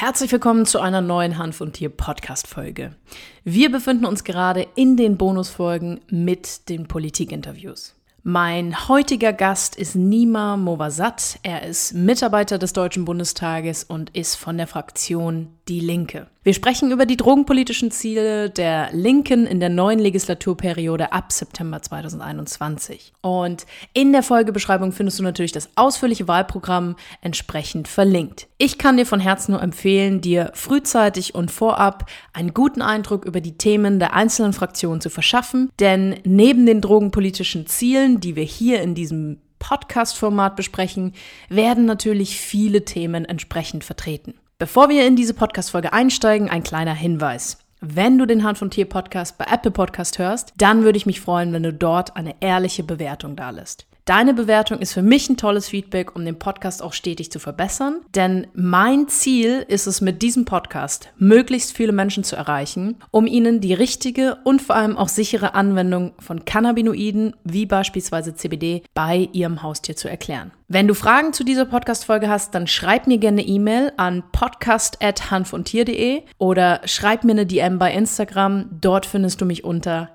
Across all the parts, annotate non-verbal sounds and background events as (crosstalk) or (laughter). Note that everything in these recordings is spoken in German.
Herzlich willkommen zu einer neuen Hanf und Tier Podcast Folge. Wir befinden uns gerade in den Bonusfolgen mit den Politikinterviews. Mein heutiger Gast ist Nima Movasat. Er ist Mitarbeiter des Deutschen Bundestages und ist von der Fraktion Die Linke. Wir sprechen über die drogenpolitischen Ziele der Linken in der neuen Legislaturperiode ab September 2021. Und in der Folgebeschreibung findest du natürlich das ausführliche Wahlprogramm entsprechend verlinkt. Ich kann dir von Herzen nur empfehlen, dir frühzeitig und vorab einen guten Eindruck über die Themen der einzelnen Fraktionen zu verschaffen, denn neben den drogenpolitischen Zielen, die wir hier in diesem Podcast-Format besprechen, werden natürlich viele Themen entsprechend vertreten. Bevor wir in diese Podcast-Folge einsteigen, ein kleiner Hinweis. Wenn du den Hand von Tier Podcast bei Apple Podcast hörst, dann würde ich mich freuen, wenn du dort eine ehrliche Bewertung da lässt. Deine Bewertung ist für mich ein tolles Feedback, um den Podcast auch stetig zu verbessern. Denn mein Ziel ist es mit diesem Podcast, möglichst viele Menschen zu erreichen, um ihnen die richtige und vor allem auch sichere Anwendung von Cannabinoiden, wie beispielsweise CBD, bei ihrem Haustier zu erklären. Wenn du Fragen zu dieser Podcast-Folge hast, dann schreib mir gerne E-Mail an podcast.hanfundtier.de oder schreib mir eine DM bei Instagram. Dort findest du mich unter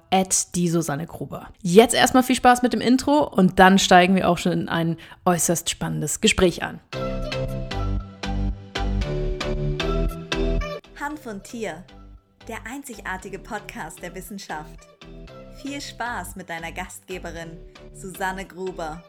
die Susanne Gruber. Jetzt erstmal viel Spaß mit dem Intro und dann steigen wir auch schon in ein äußerst spannendes Gespräch an. Hanf und Tier, der einzigartige Podcast der Wissenschaft. Viel Spaß mit deiner Gastgeberin Susanne Gruber.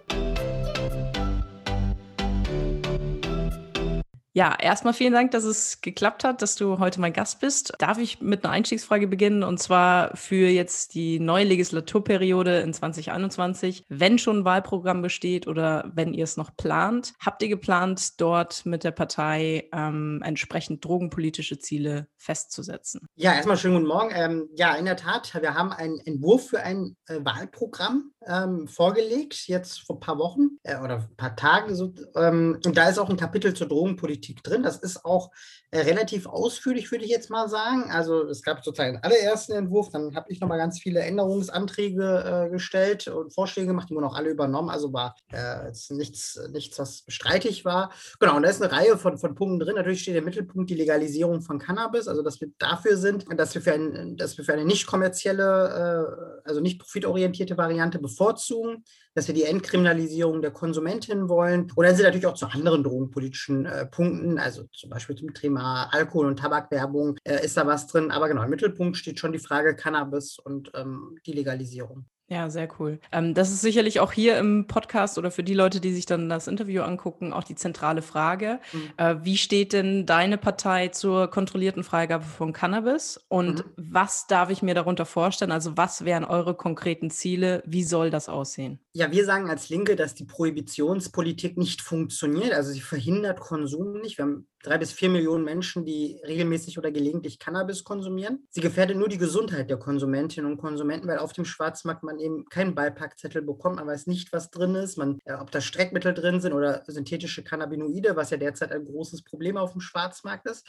Ja, erstmal vielen Dank, dass es geklappt hat, dass du heute mein Gast bist. Darf ich mit einer Einstiegsfrage beginnen und zwar für jetzt die neue Legislaturperiode in 2021, wenn schon ein Wahlprogramm besteht oder wenn ihr es noch plant, habt ihr geplant, dort mit der Partei ähm, entsprechend drogenpolitische Ziele festzusetzen? Ja, erstmal schönen guten Morgen. Ähm, ja, in der Tat, wir haben einen Entwurf für ein äh, Wahlprogramm ähm, vorgelegt, jetzt vor ein paar Wochen äh, oder ein paar Tagen. So, ähm, und da ist auch ein Kapitel zur Drogenpolitik drin. Das ist auch äh, relativ ausführlich, würde ich jetzt mal sagen. Also es gab sozusagen den allerersten Entwurf, dann habe ich nochmal ganz viele Änderungsanträge äh, gestellt und Vorschläge gemacht, die wurden auch alle übernommen. Also war äh, nichts, nichts, was streitig war. Genau, und da ist eine Reihe von, von Punkten drin. Natürlich steht im Mittelpunkt die Legalisierung von Cannabis, also dass wir dafür sind, dass wir für, ein, dass wir für eine nicht kommerzielle, äh, also nicht profitorientierte Variante bevorzugen, dass wir die Entkriminalisierung der Konsumentin wollen. Dann sind natürlich auch zu anderen drogenpolitischen äh, Punkten, also zum Beispiel zum Thema Alkohol- und Tabakwerbung, äh, ist da was drin. Aber genau, im Mittelpunkt steht schon die Frage Cannabis und ähm, die Legalisierung. Ja, sehr cool. Ähm, das ist sicherlich auch hier im Podcast oder für die Leute, die sich dann das Interview angucken, auch die zentrale Frage. Mhm. Äh, wie steht denn deine Partei zur kontrollierten Freigabe von Cannabis? Und mhm. was darf ich mir darunter vorstellen? Also was wären eure konkreten Ziele? Wie soll das aussehen? Ja, wir sagen als Linke, dass die Prohibitionspolitik nicht funktioniert. Also sie verhindert Konsum nicht. Wir haben drei bis vier Millionen Menschen, die regelmäßig oder gelegentlich Cannabis konsumieren. Sie gefährdet nur die Gesundheit der Konsumentinnen und Konsumenten, weil auf dem Schwarzmarkt man eben keinen Beipackzettel bekommt. Man weiß nicht, was drin ist, man, äh, ob da Streckmittel drin sind oder synthetische Cannabinoide, was ja derzeit ein großes Problem auf dem Schwarzmarkt ist.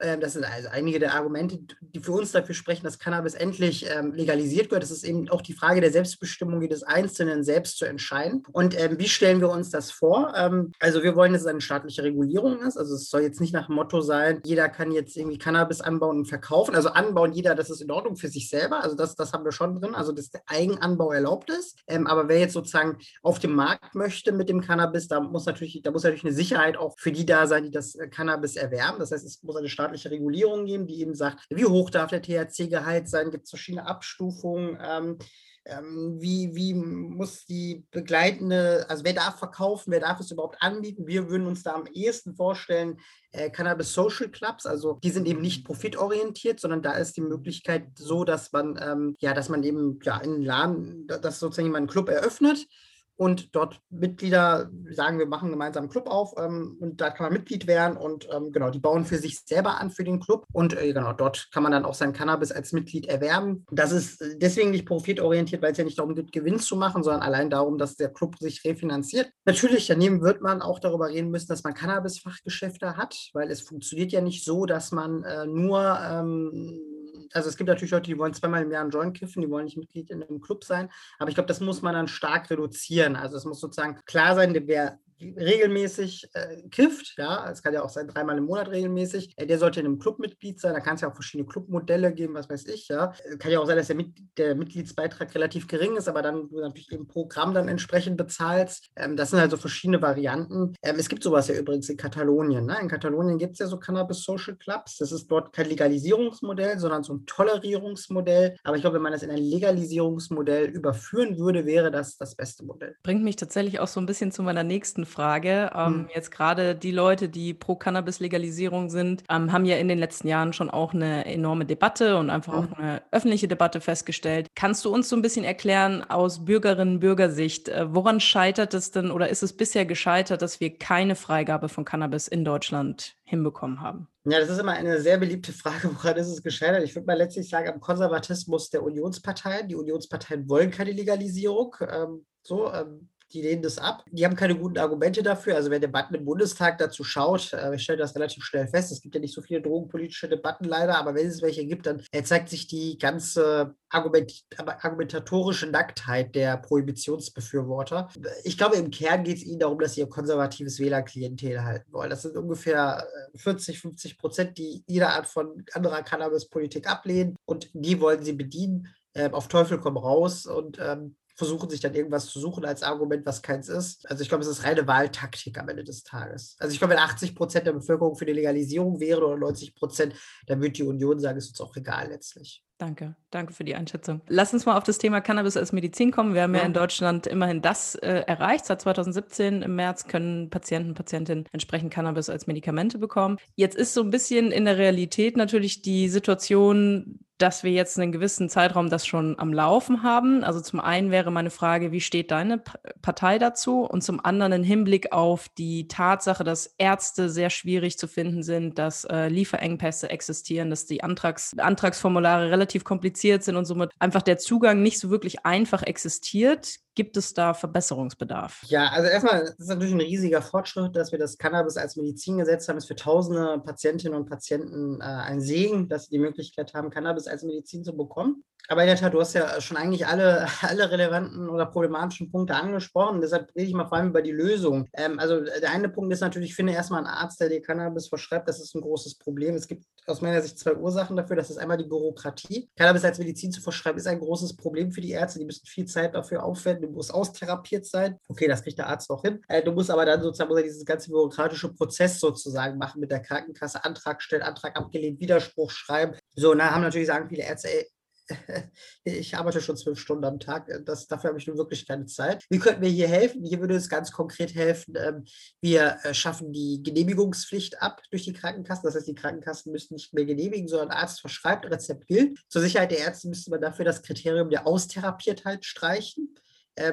Ähm, das sind also einige der Argumente, die für uns dafür sprechen, dass Cannabis endlich ähm, legalisiert wird. Das ist eben auch die Frage der Selbstbestimmung jedes Einzelnen selbst zu entscheiden. Und ähm, wie stellen wir uns das vor? Also wir wollen, dass es eine staatliche Regulierung ist. Also es soll jetzt nicht nach dem Motto sein, jeder kann jetzt irgendwie Cannabis anbauen und verkaufen. Also anbauen jeder, das ist in Ordnung für sich selber. Also das, das haben wir schon drin. Also dass der Eigenanbau erlaubt ist. Ähm, aber wer jetzt sozusagen auf dem Markt möchte mit dem Cannabis, da muss natürlich, da muss natürlich eine Sicherheit auch für die da sein, die das äh, Cannabis erwerben. Das heißt, es muss eine staatliche Regulierung geben, die eben sagt, wie hoch darf der THC-Gehalt sein? Gibt es verschiedene Abstufungen? Ähm, wie, wie muss die begleitende, also wer darf verkaufen, wer darf es überhaupt anbieten? Wir würden uns da am ehesten vorstellen, äh, Cannabis Social Clubs, also die sind eben nicht profitorientiert, sondern da ist die Möglichkeit so, dass man, ähm, ja, dass man eben ja, in einen Laden, dass sozusagen jemand einen Club eröffnet und dort Mitglieder sagen, wir machen gemeinsam einen Club auf ähm, und da kann man Mitglied werden und ähm, genau, die bauen für sich selber an für den Club und äh, genau, dort kann man dann auch sein Cannabis als Mitglied erwerben. Das ist äh, deswegen nicht profitorientiert, weil es ja nicht darum geht, Gewinn zu machen, sondern allein darum, dass der Club sich refinanziert. Natürlich, daneben wird man auch darüber reden müssen, dass man Cannabis-Fachgeschäfte hat, weil es funktioniert ja nicht so, dass man äh, nur ähm, also es gibt natürlich Leute, die wollen zweimal im Jahr einen Joint kiffen, die wollen nicht Mitglied in einem Club sein. Aber ich glaube, das muss man dann stark reduzieren. Also es muss sozusagen klar sein, wer regelmäßig äh, kifft, ja, es kann ja auch sein, dreimal im Monat regelmäßig, äh, der sollte in einem Clubmitglied sein. Da kann es ja auch verschiedene Clubmodelle geben, was weiß ich, ja. Äh, kann ja auch sein, dass der, Mit der Mitgliedsbeitrag relativ gering ist, aber dann du natürlich im Programm dann entsprechend bezahlst. Ähm, das sind halt so verschiedene Varianten. Ähm, es gibt sowas ja übrigens in Katalonien. Ne? In Katalonien gibt es ja so Cannabis Social Clubs. Das ist dort kein Legalisierungsmodell, sondern so ein Tolerierungsmodell. Aber ich glaube, wenn man das in ein Legalisierungsmodell überführen würde, wäre das das beste Modell. Bringt mich tatsächlich auch so ein bisschen zu meiner nächsten Frage. Ähm, hm. Jetzt gerade die Leute, die pro Cannabis-Legalisierung sind, ähm, haben ja in den letzten Jahren schon auch eine enorme Debatte und einfach hm. auch eine öffentliche Debatte festgestellt. Kannst du uns so ein bisschen erklären aus Bürgerinnen-Bürgersicht, äh, woran scheitert es denn oder ist es bisher gescheitert, dass wir keine Freigabe von Cannabis in Deutschland hinbekommen haben? Ja, das ist immer eine sehr beliebte Frage, (laughs) woran ist es gescheitert? Ich würde mal letztlich sagen, am Konservatismus der Unionsparteien. Die Unionsparteien wollen keine Legalisierung. Ähm, so, ähm, die lehnen das ab. Die haben keine guten Argumente dafür. Also wer Debatten im Bundestag dazu schaut, äh, ich das relativ schnell fest. Es gibt ja nicht so viele drogenpolitische Debatten leider, aber wenn es welche gibt, dann zeigt sich die ganze Argument argumentatorische Nacktheit der Prohibitionsbefürworter. Ich glaube, im Kern geht es ihnen darum, dass sie ihr konservatives Wählerklientel halten wollen. Das sind ungefähr 40, äh, 50 Prozent, die jede Art von anderer Cannabispolitik ablehnen und die wollen sie bedienen. Äh, auf Teufel komm raus und ähm, versuchen sich dann irgendwas zu suchen als Argument, was keins ist. Also ich glaube, es ist reine Wahltaktik am Ende des Tages. Also ich glaube, wenn 80 Prozent der Bevölkerung für die Legalisierung wäre oder 90 Prozent, dann würde die Union sagen, ist uns auch egal letztlich. Danke, danke für die Einschätzung. Lass uns mal auf das Thema Cannabis als Medizin kommen. Wir haben ja, ja in Deutschland immerhin das äh, erreicht. Seit 2017 im März können Patienten und Patientinnen entsprechend Cannabis als Medikamente bekommen. Jetzt ist so ein bisschen in der Realität natürlich die Situation, dass wir jetzt einen gewissen Zeitraum das schon am Laufen haben. Also zum einen wäre meine Frage, wie steht deine Partei dazu? Und zum anderen im Hinblick auf die Tatsache, dass Ärzte sehr schwierig zu finden sind, dass äh, Lieferengpässe existieren, dass die Antrags Antragsformulare relativ kompliziert sind und somit einfach der Zugang nicht so wirklich einfach existiert. Gibt es da Verbesserungsbedarf? Ja, also erstmal ist es natürlich ein riesiger Fortschritt, dass wir das Cannabis als Medizin gesetzt haben. Es ist für tausende Patientinnen und Patienten äh, ein Segen, dass sie die Möglichkeit haben, Cannabis als Medizin zu bekommen. Aber in der Tat, du hast ja schon eigentlich alle, (laughs) alle relevanten oder problematischen Punkte angesprochen. Deshalb rede ich mal vor allem über die Lösung. Ähm, also der eine Punkt ist natürlich, ich finde erstmal einen Arzt, der dir Cannabis verschreibt, das ist ein großes Problem. Es gibt aus meiner Sicht zwei Ursachen dafür. Das ist einmal die Bürokratie. Cannabis als Medizin zu verschreiben, ist ein großes Problem für die Ärzte. Die müssen viel Zeit dafür aufwenden. Du musst austherapiert sein. Okay, das kriegt der Arzt auch hin. Äh, du musst aber dann sozusagen muss er dieses ganze bürokratische Prozess sozusagen machen mit der Krankenkasse. Antrag stellen, Antrag abgelehnt, Widerspruch schreiben. So, und da haben natürlich sagen viele Ärzte, ey, (laughs) ich arbeite schon zwölf Stunden am Tag. Das, dafür habe ich nun wirklich keine Zeit. Wie könnten wir hier helfen? Hier würde es ganz konkret helfen. Ähm, wir äh, schaffen die Genehmigungspflicht ab durch die Krankenkassen. Das heißt, die Krankenkassen müssen nicht mehr genehmigen, sondern Arzt verschreibt, Rezept gilt. Zur Sicherheit der Ärzte müsste man dafür das Kriterium der Austherapiertheit streichen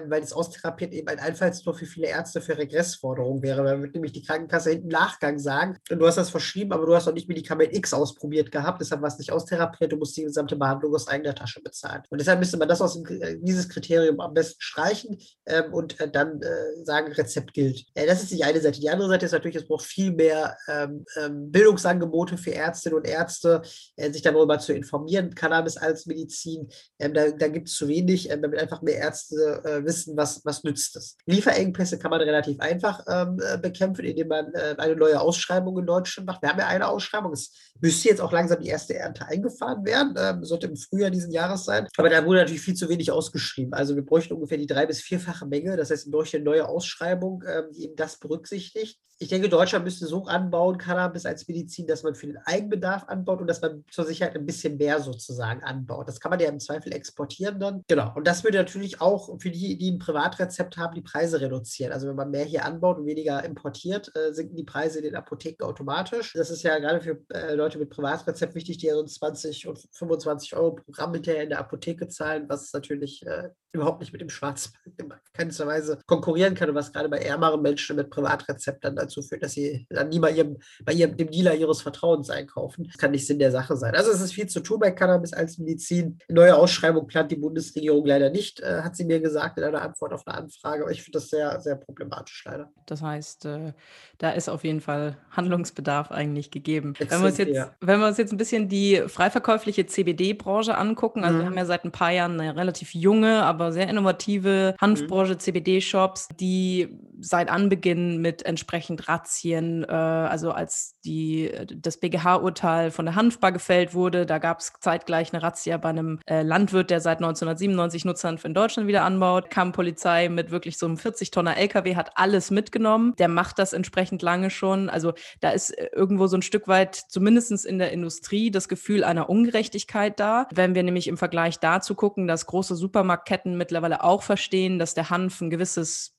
weil das Austherapiert eben ein Einfallstor für viele Ärzte für Regressforderungen wäre. Dann wird nämlich die Krankenkasse hinten Nachgang sagen, du hast das verschrieben, aber du hast noch nicht Medikament X ausprobiert gehabt, deshalb war es nicht austherapiert, du musst die gesamte Behandlung aus eigener Tasche bezahlen. Und deshalb müsste man das aus äh, dieses Kriterium am besten streichen ähm, und äh, dann äh, sagen, Rezept gilt. Äh, das ist die eine Seite. Die andere Seite ist natürlich, es braucht viel mehr ähm, ähm, Bildungsangebote für Ärztinnen und Ärzte, äh, sich darüber zu informieren, Cannabis als Medizin. Ähm, da da gibt es zu wenig, ähm, damit einfach mehr Ärzte äh, wissen, was, was nützt es. Lieferengpässe kann man relativ einfach ähm, äh, bekämpfen, indem man äh, eine neue Ausschreibung in Deutschland macht. Wir haben ja eine Ausschreibung. Es müsste jetzt auch langsam die erste Ernte eingefahren werden, ähm, sollte im Frühjahr diesen Jahres sein. Aber da wurde natürlich viel zu wenig ausgeschrieben. Also wir bräuchten ungefähr die drei- bis vierfache Menge. Das heißt, durch eine neue Ausschreibung, ähm, die eben das berücksichtigt ich denke, Deutschland müsste so anbauen, Cannabis als Medizin, dass man für den Eigenbedarf anbaut und dass man zur Sicherheit ein bisschen mehr sozusagen anbaut. Das kann man ja im Zweifel exportieren dann. Genau. Und das würde natürlich auch für die, die ein Privatrezept haben, die Preise reduzieren. Also wenn man mehr hier anbaut und weniger importiert, äh, sinken die Preise in den Apotheken automatisch. Das ist ja gerade für äh, Leute mit Privatrezept wichtig, die ja so 20 und 25 Euro Programm hinterher in der Apotheke zahlen, was natürlich äh, überhaupt nicht mit dem Schwarzmarkt in keinster Weise konkurrieren kann und was gerade bei ärmeren Menschen mit Privatrezept dann dazu führt, dass sie dann nie bei ihrem, bei ihrem, dem Dealer ihres Vertrauens einkaufen. Das kann nicht Sinn der Sache sein. Also es ist viel zu tun bei Cannabis als Medizin. Neue Ausschreibung plant die Bundesregierung leider nicht, äh, hat sie mir gesagt in einer Antwort auf eine Anfrage. Aber ich finde das sehr, sehr problematisch leider. Das heißt, äh, da ist auf jeden Fall Handlungsbedarf eigentlich gegeben. Wenn wir, uns jetzt, ja. wenn wir uns jetzt ein bisschen die freiverkäufliche CBD-Branche angucken, also mhm. wir haben ja seit ein paar Jahren eine relativ junge, aber sehr innovative Hanfbranche, mhm. CBD-Shops, die seit Anbeginn mit entsprechend Razzien, äh, also als die, das BGH-Urteil von der Hanfbar gefällt wurde, da gab es zeitgleich eine Razzia bei einem äh, Landwirt, der seit 1997 Nutzhanf in Deutschland wieder anbaut, kam Polizei mit wirklich so einem 40-Tonner LKW, hat alles mitgenommen. Der macht das entsprechend lange schon. Also da ist äh, irgendwo so ein Stück weit, zumindest in der Industrie, das Gefühl einer Ungerechtigkeit da. Wenn wir nämlich im Vergleich dazu gucken, dass große Supermarktketten mittlerweile auch verstehen, dass der Hanf ein gewisses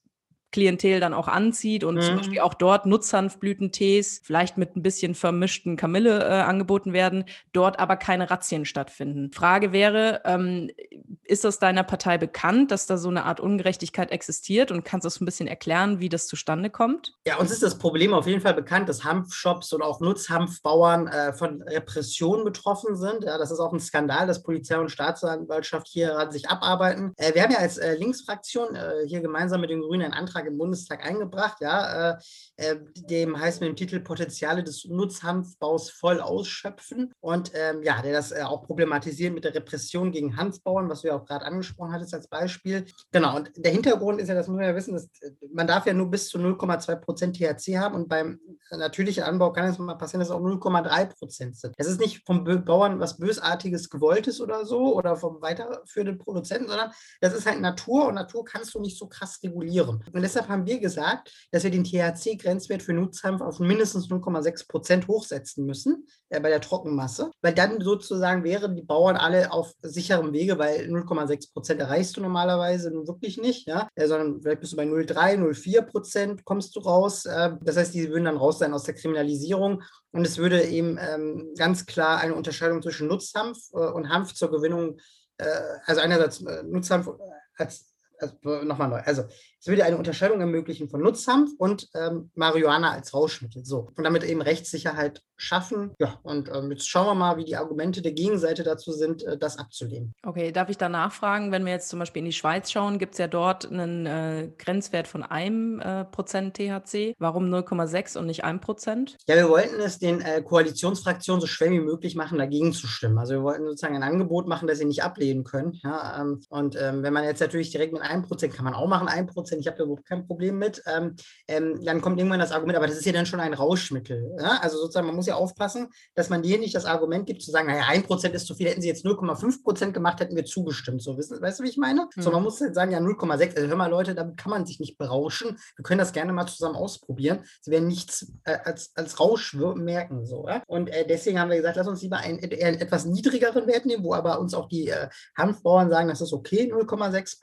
Klientel dann auch anzieht und mhm. zum Beispiel auch dort Nutzhanfblütentees, vielleicht mit ein bisschen vermischten Kamille äh, angeboten werden, dort aber keine Razzien stattfinden. Frage wäre, ähm, ist das deiner Partei bekannt, dass da so eine Art Ungerechtigkeit existiert und kannst du das ein bisschen erklären, wie das zustande kommt? Ja, uns ist das Problem auf jeden Fall bekannt, dass Hanfshops und auch Nutzhanfbauern äh, von Repressionen betroffen sind. Ja, das ist auch ein Skandal, dass Polizei und Staatsanwaltschaft hier sich abarbeiten. Äh, wir haben ja als äh, Linksfraktion äh, hier gemeinsam mit den Grünen einen Antrag Im Bundestag eingebracht, ja, äh, äh, dem heißt mit dem Titel Potenziale des Nutzhanfbaus voll ausschöpfen und ähm, ja, der das äh, auch problematisiert mit der Repression gegen Hanfbauern, was du ja auch gerade angesprochen hattest als Beispiel. Genau, und der Hintergrund ist ja, das muss man ja wissen, dass, äh, man darf ja nur bis zu 0,2 Prozent THC haben und beim natürlichen Anbau kann es mal passieren, dass es auch 0,3 Prozent sind. Es ist nicht vom Bauern was Bösartiges gewolltes oder so oder vom weiterführenden Produzenten, sondern das ist halt Natur und Natur kannst du nicht so krass regulieren. Und deshalb haben wir gesagt, dass wir den THC-Grenzwert für Nutzhanf auf mindestens 0,6 Prozent hochsetzen müssen äh, bei der Trockenmasse, weil dann sozusagen wären die Bauern alle auf sicherem Wege, weil 0,6 Prozent erreichst du normalerweise nun wirklich nicht, ja, äh, sondern vielleicht bist du bei 0,3, 0,4 Prozent kommst du raus. Äh, das heißt, die würden dann raus sein aus der Kriminalisierung. Und es würde eben ähm, ganz klar eine Unterscheidung zwischen Nutzhanf äh, und Hanf zur Gewinnung, äh, also einerseits äh, Nutzhanf als also nochmal neu. Also es würde eine Unterscheidung ermöglichen von Nutzhanf und ähm, Marihuana als Rauschmittel. So. Und damit eben Rechtssicherheit schaffen. Ja, und ähm, jetzt schauen wir mal, wie die Argumente der Gegenseite dazu sind, äh, das abzulehnen. Okay, darf ich da nachfragen, wenn wir jetzt zum Beispiel in die Schweiz schauen, gibt es ja dort einen äh, Grenzwert von einem äh, Prozent THC. Warum 0,6 und nicht 1 Prozent? Ja, wir wollten es den äh, Koalitionsfraktionen so schwer wie möglich machen, dagegen zu stimmen. Also wir wollten sozusagen ein Angebot machen, das sie nicht ablehnen können. Ja, ähm, und ähm, wenn man jetzt natürlich direkt mit 1 Prozent, kann man auch machen, 1 Prozent, ich habe da überhaupt kein Problem mit, ähm, ähm, dann kommt irgendwann das Argument, aber das ist ja dann schon ein Rauschmittel. Ja? Also sozusagen, man muss ja aufpassen, dass man dir nicht das Argument gibt, zu sagen, naja, 1% ist zu viel, hätten sie jetzt 0,5% gemacht, hätten wir zugestimmt. So, wissen, weißt du, wie ich meine? Mhm. So, man muss halt sagen, ja, 0,6. Also hör mal, Leute, damit kann man sich nicht berauschen. Wir können das gerne mal zusammen ausprobieren. Sie werden nichts äh, als, als Rausch merken. So, ja? Und äh, deswegen haben wir gesagt, lass uns lieber einen äh, etwas niedrigeren Wert nehmen, wo aber uns auch die äh, Hanfbauern sagen, das ist okay, 0,6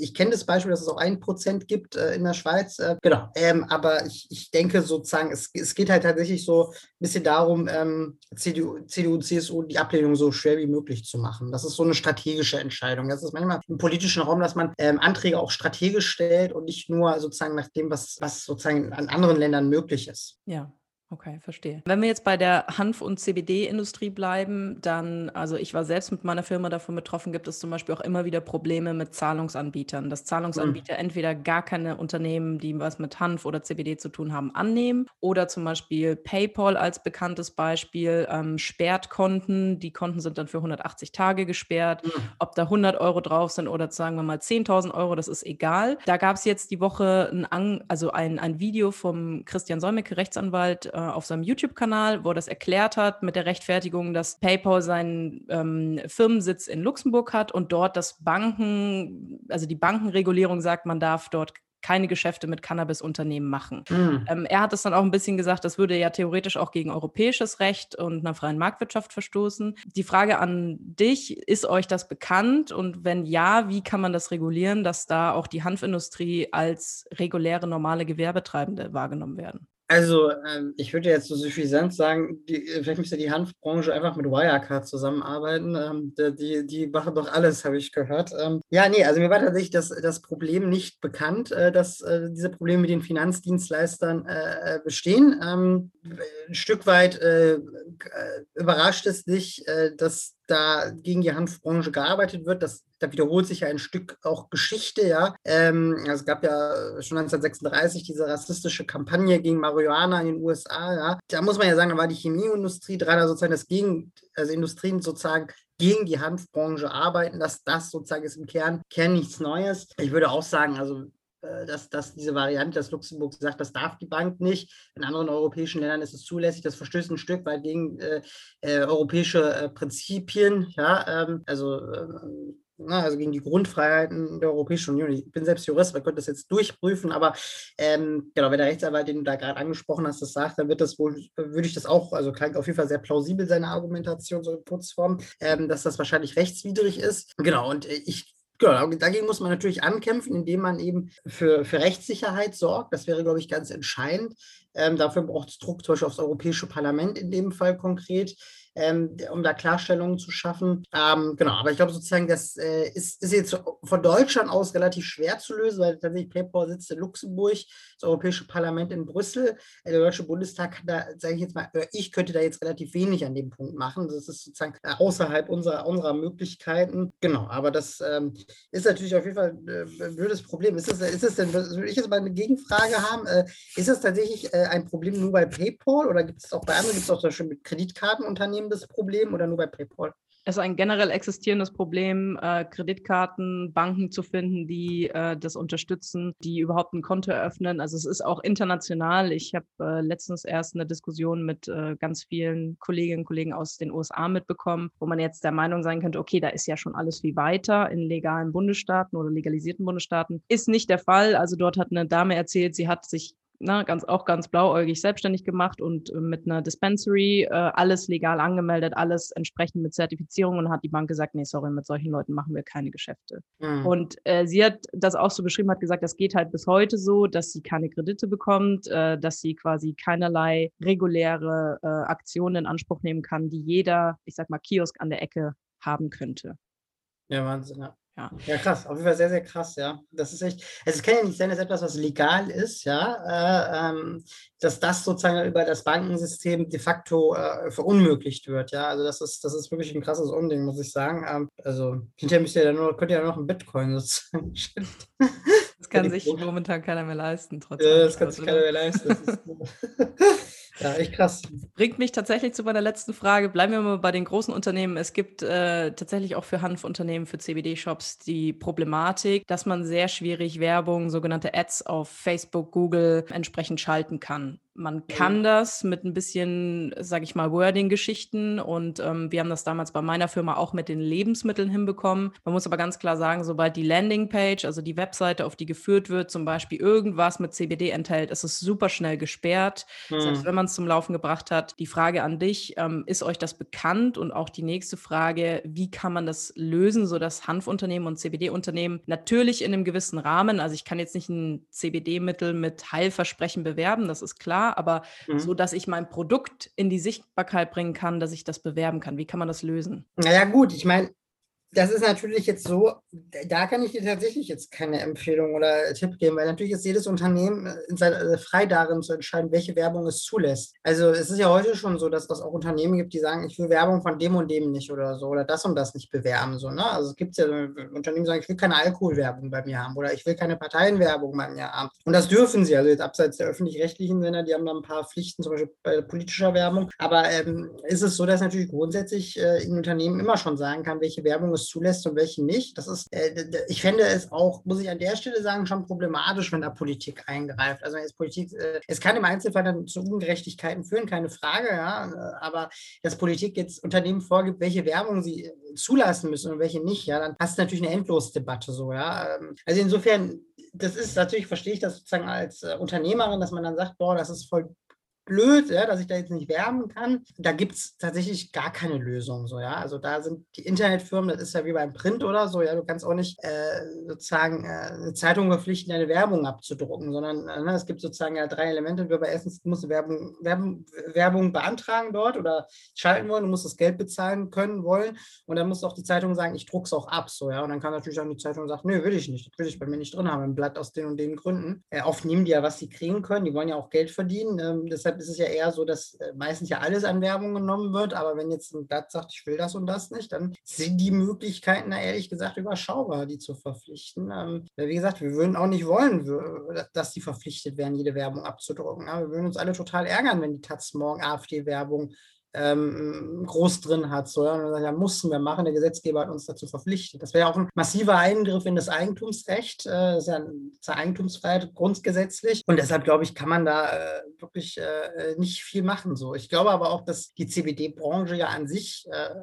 Ich kenne das Beispiel, dass es auch 1% gibt äh, in der Schweiz. Äh, genau. Ähm, aber ich, ich denke sozusagen, es, es geht halt tatsächlich so ein bisschen darum, ähm, CDU, CDU, CSU die Ablehnung so schwer wie möglich zu machen. Das ist so eine strategische Entscheidung. Das ist manchmal im politischen Raum, dass man ähm, Anträge auch strategisch stellt und nicht nur sozusagen nach dem, was, was sozusagen an anderen Ländern möglich ist. Ja. Okay, verstehe. Wenn wir jetzt bei der Hanf- und CBD-Industrie bleiben, dann, also ich war selbst mit meiner Firma davon betroffen, gibt es zum Beispiel auch immer wieder Probleme mit Zahlungsanbietern, dass Zahlungsanbieter mhm. entweder gar keine Unternehmen, die was mit Hanf oder CBD zu tun haben, annehmen oder zum Beispiel PayPal als bekanntes Beispiel ähm, sperrt Konten. Die Konten sind dann für 180 Tage gesperrt. Mhm. Ob da 100 Euro drauf sind oder sagen wir mal 10.000 Euro, das ist egal. Da gab es jetzt die Woche ein, also ein, ein Video vom Christian Solmecke, Rechtsanwalt, auf seinem YouTube-Kanal, wo er das erklärt hat mit der Rechtfertigung, dass PayPal seinen ähm, Firmensitz in Luxemburg hat und dort das Banken, also die Bankenregulierung sagt, man darf dort keine Geschäfte mit Cannabis-Unternehmen machen. Mhm. Ähm, er hat es dann auch ein bisschen gesagt, das würde ja theoretisch auch gegen europäisches Recht und einer freien Marktwirtschaft verstoßen. Die Frage an dich, ist euch das bekannt? Und wenn ja, wie kann man das regulieren, dass da auch die Hanfindustrie als reguläre, normale Gewerbetreibende wahrgenommen werden? Also, ähm, ich würde jetzt so suffisant sagen, die, vielleicht müsste die Hanfbranche einfach mit Wirecard zusammenarbeiten. Ähm, die, die machen doch alles, habe ich gehört. Ähm, ja, nee, also mir war tatsächlich das, das Problem nicht bekannt, äh, dass äh, diese Probleme mit den Finanzdienstleistern äh, äh bestehen. Ähm, ein Stück weit äh, äh, überrascht es dich, dass da gegen die Hanfbranche gearbeitet wird. Das, da wiederholt sich ja ein Stück auch Geschichte, ja. Ähm, es gab ja schon 1936 diese rassistische Kampagne gegen Marihuana in den USA, ja. Da muss man ja sagen, da war die Chemieindustrie dran, also sozusagen das Gegen, also Industrien sozusagen gegen die Hanfbranche arbeiten, dass das sozusagen ist im Kern, Kern nichts Neues. Ich würde auch sagen, also dass, dass diese Variante, dass Luxemburg sagt, das darf die Bank nicht. In anderen europäischen Ländern ist es zulässig. Das verstößt ein Stück weit gegen äh, äh, europäische äh, Prinzipien. Ja, ähm, also, na, also gegen die Grundfreiheiten der Europäischen Union. Ich bin selbst Jurist, man könnte das jetzt durchprüfen, aber ähm, genau, wenn der Rechtsanwalt, den du da gerade angesprochen hast, das sagt, dann wird das wohl, würde ich das auch, also klingt auf jeden Fall sehr plausibel, seine Argumentation, so in Putzform, ähm, dass das wahrscheinlich rechtswidrig ist. Genau, und äh, ich Genau, dagegen muss man natürlich ankämpfen, indem man eben für, für Rechtssicherheit sorgt. Das wäre, glaube ich, ganz entscheidend. Ähm, dafür braucht es Druck zum Beispiel aufs Europäische Parlament in dem Fall konkret ähm, um da Klarstellungen zu schaffen. Ähm, genau, aber ich glaube sozusagen, das äh, ist, ist, jetzt von Deutschland aus relativ schwer zu lösen, weil tatsächlich PayPal sitzt in Luxemburg, das Europäische Parlament in Brüssel. Äh, der Deutsche Bundestag kann da, sage ich jetzt mal, äh, ich könnte da jetzt relativ wenig an dem Punkt machen. Das ist sozusagen äh, außerhalb unserer, unserer Möglichkeiten. Genau, aber das ähm, ist natürlich auf jeden Fall ein blödes Problem. Ist es, ist es denn, würde ich jetzt mal eine Gegenfrage haben, äh, ist das tatsächlich äh, ein Problem nur bei PayPal oder gibt es auch bei anderen, gibt es auch zum Beispiel mit Kreditkartenunternehmen? Zunehmendes Problem oder nur bei PayPal? Es ist ein generell existierendes Problem, äh, Kreditkarten, Banken zu finden, die äh, das unterstützen, die überhaupt ein Konto eröffnen. Also es ist auch international. Ich habe äh, letztens erst eine Diskussion mit äh, ganz vielen Kolleginnen und Kollegen aus den USA mitbekommen, wo man jetzt der Meinung sein könnte, okay, da ist ja schon alles wie weiter in legalen Bundesstaaten oder legalisierten Bundesstaaten. Ist nicht der Fall. Also dort hat eine Dame erzählt, sie hat sich ne, ganz, auch ganz blauäugig selbstständig gemacht und äh, mit einer Dispensary äh, alles legal angemeldet, alles entsprechend mit Zertifizierung und hat die Bank gesagt, nee, sorry, mit solchen Leuten machen wir keine Geschäfte. Mhm. Und äh, sie hat das auch so beschrieben, hat gesagt, das geht halt bis heute so, dass sie keine Kredite bekommt, äh, dass sie quasi keinerlei reguläre äh, Aktionen in Anspruch nehmen kann, die jeder, ich sag mal, Kiosk an der Ecke haben könnte. Ja, Wahnsinn, ja. Ja. ja, krass, auf jeden Fall sehr, sehr krass, ja. Das ist echt, also es kann ja nicht sein, dass etwas, was legal ist, ja, äh, ähm, dass das sozusagen über das Bankensystem de facto äh, verunmöglicht wird, ja. Also das ist, das ist wirklich ein krasses Unding, muss ich sagen. Ähm, also hinterher müsst ihr ja nur, könnt ihr ja noch ein Bitcoin sozusagen. (laughs) Das kann sich (laughs) momentan keiner mehr leisten, trotzdem. Ja, das kann sich keiner mehr leisten. (laughs) (laughs) Ja, echt krass. Bringt mich tatsächlich zu meiner letzten Frage. Bleiben wir mal bei den großen Unternehmen. Es gibt äh, tatsächlich auch für Hanfunternehmen, für CBD-Shops die Problematik, dass man sehr schwierig Werbung, sogenannte Ads auf Facebook, Google entsprechend schalten kann. Man kann das mit ein bisschen, sage ich mal, Wording-Geschichten und ähm, wir haben das damals bei meiner Firma auch mit den Lebensmitteln hinbekommen. Man muss aber ganz klar sagen, sobald die Landingpage, also die Webseite, auf die geführt wird, zum Beispiel irgendwas mit CBD enthält, ist es super schnell gesperrt, mhm. selbst wenn man es zum Laufen gebracht hat. Die Frage an dich, ähm, ist euch das bekannt? Und auch die nächste Frage, wie kann man das lösen, sodass Hanfunternehmen und CBD-Unternehmen natürlich in einem gewissen Rahmen, also ich kann jetzt nicht ein CBD-Mittel mit Heilversprechen bewerben, das ist klar, aber mhm. so, dass ich mein Produkt in die Sichtbarkeit bringen kann, dass ich das bewerben kann. Wie kann man das lösen? Naja, gut, ich meine, das ist natürlich jetzt so, da kann ich dir tatsächlich jetzt keine Empfehlung oder Tipp geben, weil natürlich ist jedes Unternehmen äh, äh, frei darin zu entscheiden, welche Werbung es zulässt. Also es ist ja heute schon so, dass es auch Unternehmen gibt, die sagen, ich will Werbung von dem und dem nicht oder so oder das und das nicht bewerben. So, ne? Also es gibt ja Unternehmen, die sagen, ich will keine Alkoholwerbung bei mir haben oder ich will keine Parteienwerbung bei mir haben. Und das dürfen sie, also jetzt abseits der öffentlich-rechtlichen Sender, die haben da ein paar Pflichten, zum Beispiel bei politischer Werbung. Aber ähm, ist es so, dass natürlich grundsätzlich äh, ein Unternehmen immer schon sagen kann, welche Werbung es es zulässt und welche nicht. Das ist, äh, ich fände es auch, muss ich an der Stelle sagen, schon problematisch, wenn da Politik eingreift. Also jetzt Politik, äh, es kann im Einzelfall dann zu Ungerechtigkeiten führen, keine Frage, ja, aber dass Politik jetzt Unternehmen vorgibt, welche Werbung sie äh, zulassen müssen und welche nicht, ja, dann hast du natürlich eine Endlosdebatte so, ja. Ähm, also insofern, das ist natürlich, verstehe ich das sozusagen als äh, Unternehmerin, dass man dann sagt, boah, das ist voll blöd, ja, dass ich da jetzt nicht werben kann. Da gibt es tatsächlich gar keine Lösung. So, ja? Also da sind die Internetfirmen, das ist ja wie beim Print oder so, ja, du kannst auch nicht äh, sozusagen äh, eine Zeitung verpflichten, deine Werbung abzudrucken, sondern äh, es gibt sozusagen ja drei Elemente. Du erstens musst Werbung, Werbung, Werbung beantragen dort oder schalten wollen, du musst das Geld bezahlen können wollen und dann musst du auch die Zeitung sagen, ich drucke es auch ab. So, ja? Und dann kann natürlich auch die Zeitung sagen, nö, will ich nicht, das will ich bei mir nicht drin haben, ein Blatt aus den und den Gründen. Äh, oft nehmen die ja, was sie kriegen können, die wollen ja auch Geld verdienen. Ähm, deshalb ist es ja eher so, dass äh, meistens ja alles an Werbung genommen wird, aber wenn jetzt ein Blatt sagt, ich will das und das nicht, dann sind die Möglichkeiten da ehrlich gesagt überschaubar, die zu verpflichten. Ähm, wie gesagt, wir würden auch nicht wollen, dass die verpflichtet werden, jede Werbung abzudrucken. wir würden uns alle total ärgern, wenn die Taz morgen AfD-Werbung ähm, groß drin hat. So, ja, und dann, mussten wir machen, der Gesetzgeber hat uns dazu verpflichtet. Das wäre ja auch ein massiver Eingriff in das Eigentumsrecht, äh, das ist ja eine Eigentumsfreiheit grundgesetzlich. Und deshalb, glaube ich, kann man da äh, wirklich äh, nicht viel machen. So. Ich glaube aber auch, dass die CBD-Branche ja an sich äh,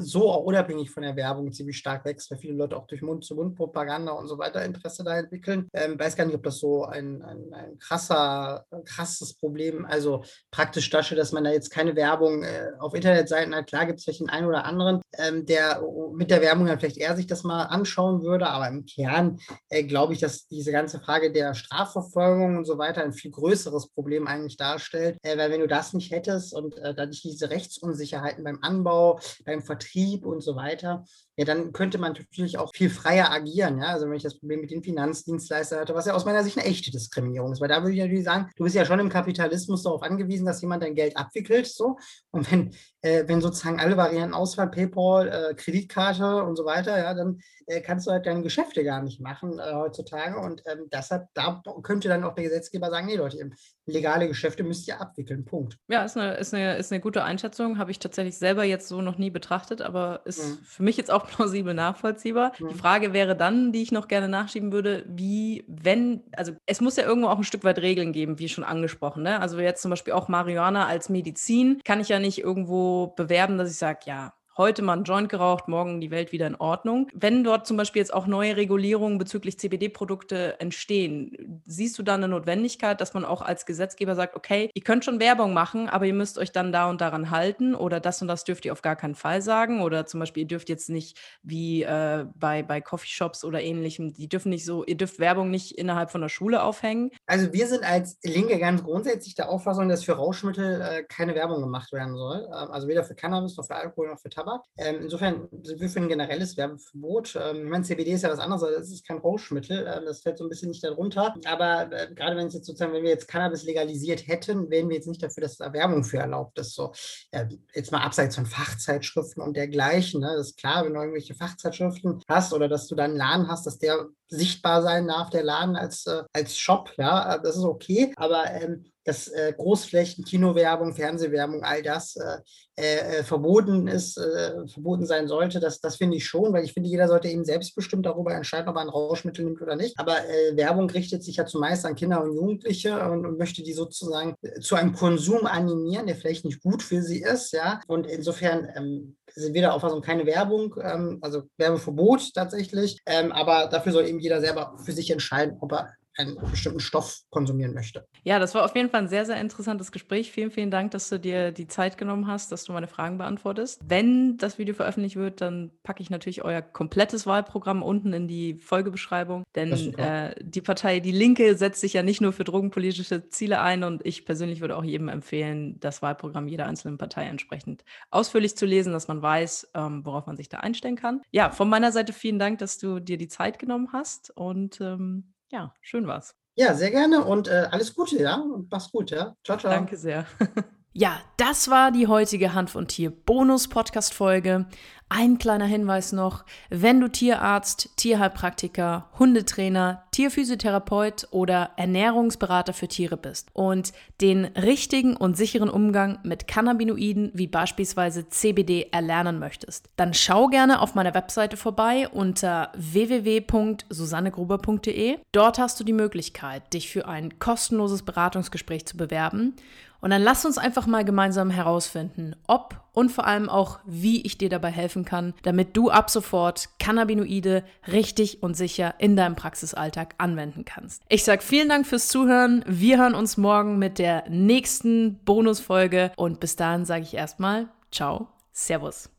so auch unabhängig von der Werbung ziemlich stark wächst, weil viele Leute auch durch Mund-zu-Mund-Propaganda und so weiter Interesse da entwickeln. Ähm, weiß gar nicht, ob das so ein, ein, ein krasser, krasses Problem, also praktisch darstellt, dass man da jetzt keine Werbung äh, auf Internetseiten hat. Klar gibt es vielleicht den einen oder anderen, ähm, der mit der Werbung dann vielleicht eher sich das mal anschauen würde, aber im Kern äh, glaube ich, dass diese ganze Frage der Strafverfolgung und so weiter ein viel größeres Problem eigentlich darstellt, äh, weil wenn du das nicht hättest und äh, dadurch diese Rechtsunsicherheiten beim Anbau, beim Vertrieb und so weiter, ja, dann könnte man natürlich auch viel freier agieren. Ja? Also wenn ich das Problem mit den Finanzdienstleistern hatte, was ja aus meiner Sicht eine echte Diskriminierung ist, weil da würde ich natürlich sagen, du bist ja schon im Kapitalismus darauf angewiesen, dass jemand dein Geld abwickelt. So. Und wenn, äh, wenn sozusagen alle Varianten ausfallen, PayPal, äh, Kreditkarte und so weiter, ja, dann äh, kannst du halt deine Geschäfte gar nicht machen äh, heutzutage. Und ähm, deshalb, da könnte dann auch der Gesetzgeber sagen, nee Leute, legale Geschäfte müsst ihr abwickeln. Punkt. Ja, ist eine, ist eine, ist eine gute Einschätzung. Habe ich tatsächlich selber jetzt so noch nie betrachtet, aber ist mhm. für mich jetzt auch plausibel nachvollziehbar. Mhm. Die Frage wäre dann, die ich noch gerne nachschieben würde, wie, wenn, also es muss ja irgendwo auch ein Stück weit Regeln geben, wie schon angesprochen. Ne? Also jetzt zum Beispiel auch Marihuana als Medizin kann ich ja nicht irgendwo bewerben, dass ich sage, ja, heute mal einen Joint geraucht, morgen die Welt wieder in Ordnung. Wenn dort zum Beispiel jetzt auch neue Regulierungen bezüglich CBD-Produkte entstehen, siehst du da eine Notwendigkeit, dass man auch als Gesetzgeber sagt, okay, ihr könnt schon Werbung machen, aber ihr müsst euch dann da und daran halten oder das und das dürft ihr auf gar keinen Fall sagen oder zum Beispiel ihr dürft jetzt nicht wie äh, bei, bei Coffeeshops oder ähnlichem, die dürfen nicht so, ihr dürft Werbung nicht innerhalb von der Schule aufhängen. Also wir sind als Linke ganz grundsätzlich der Auffassung, dass für Rauschmittel äh, keine Werbung gemacht werden soll. Ähm, also weder für Cannabis noch für Alkohol noch für Tabak. Tabak. Ähm, insofern sind wir für ein generelles Werbeverbot. Ähm, ich meine, CBD ist ja was anderes, das ist kein Rauschmittel. Ähm, das fällt so ein bisschen nicht darunter. Aber äh, gerade wenn es jetzt sozusagen, wenn wir jetzt Cannabis legalisiert hätten, wären wir jetzt nicht dafür, dass da Werbung für erlaubt ist. So, äh, jetzt mal abseits von Fachzeitschriften und dergleichen. Ne? Das ist klar, wenn du irgendwelche Fachzeitschriften hast oder dass du dann einen Laden hast, dass der sichtbar sein darf, der Laden als, äh, als Shop, ja, äh, das ist okay. Aber ähm, dass äh, Großflächen, Kinowerbung, Fernsehwerbung, all das äh, äh, verboten ist, äh, verboten sein sollte, das, das finde ich schon, weil ich finde, jeder sollte eben selbstbestimmt darüber entscheiden, ob er ein Rauschmittel nimmt oder nicht. Aber äh, Werbung richtet sich ja zumeist an Kinder und Jugendliche und, und, möchte die sozusagen zu einem Konsum animieren, der vielleicht nicht gut für sie ist, ja. Und insofern ähm, sind wir der Auffassung keine Werbung, ähm, also Werbeverbot tatsächlich, ähm, aber dafür soll eben jeder selber für sich entscheiden, ob er einen bestimmten Stoff konsumieren möchte. Ja, das war auf jeden Fall ein sehr, sehr interessantes Gespräch. Vielen, vielen Dank, dass du dir die Zeit genommen hast, dass du meine Fragen beantwortest. Wenn das Video veröffentlicht wird, dann packe ich natürlich euer komplettes Wahlprogramm unten in die Folgebeschreibung. Denn äh, die Partei Die Linke setzt sich ja nicht nur für drogenpolitische Ziele ein und ich persönlich würde auch jedem empfehlen, das Wahlprogramm jeder einzelnen Partei entsprechend ausführlich zu lesen, dass man weiß, ähm, worauf man sich da einstellen kann. Ja, von meiner Seite vielen Dank, dass du dir die Zeit genommen hast und ähm, ja, schön war's. Ja, sehr gerne und äh, alles Gute, ja? Und mach's gut, ja? Ciao, ciao. Danke sehr. (laughs) Ja, das war die heutige Hand von Tier Bonus Podcast Folge. Ein kleiner Hinweis noch, wenn du Tierarzt, Tierheilpraktiker, Hundetrainer, Tierphysiotherapeut oder Ernährungsberater für Tiere bist und den richtigen und sicheren Umgang mit Cannabinoiden wie beispielsweise CBD erlernen möchtest, dann schau gerne auf meiner Webseite vorbei unter www.susannegruber.de. Dort hast du die Möglichkeit, dich für ein kostenloses Beratungsgespräch zu bewerben und dann lass uns einfach mal gemeinsam herausfinden, ob und vor allem auch, wie ich dir dabei helfen kann, damit du ab sofort Cannabinoide richtig und sicher in deinem Praxisalltag anwenden kannst. Ich sage vielen Dank fürs Zuhören. Wir hören uns morgen mit der nächsten Bonusfolge und bis dahin sage ich erstmal Ciao, Servus.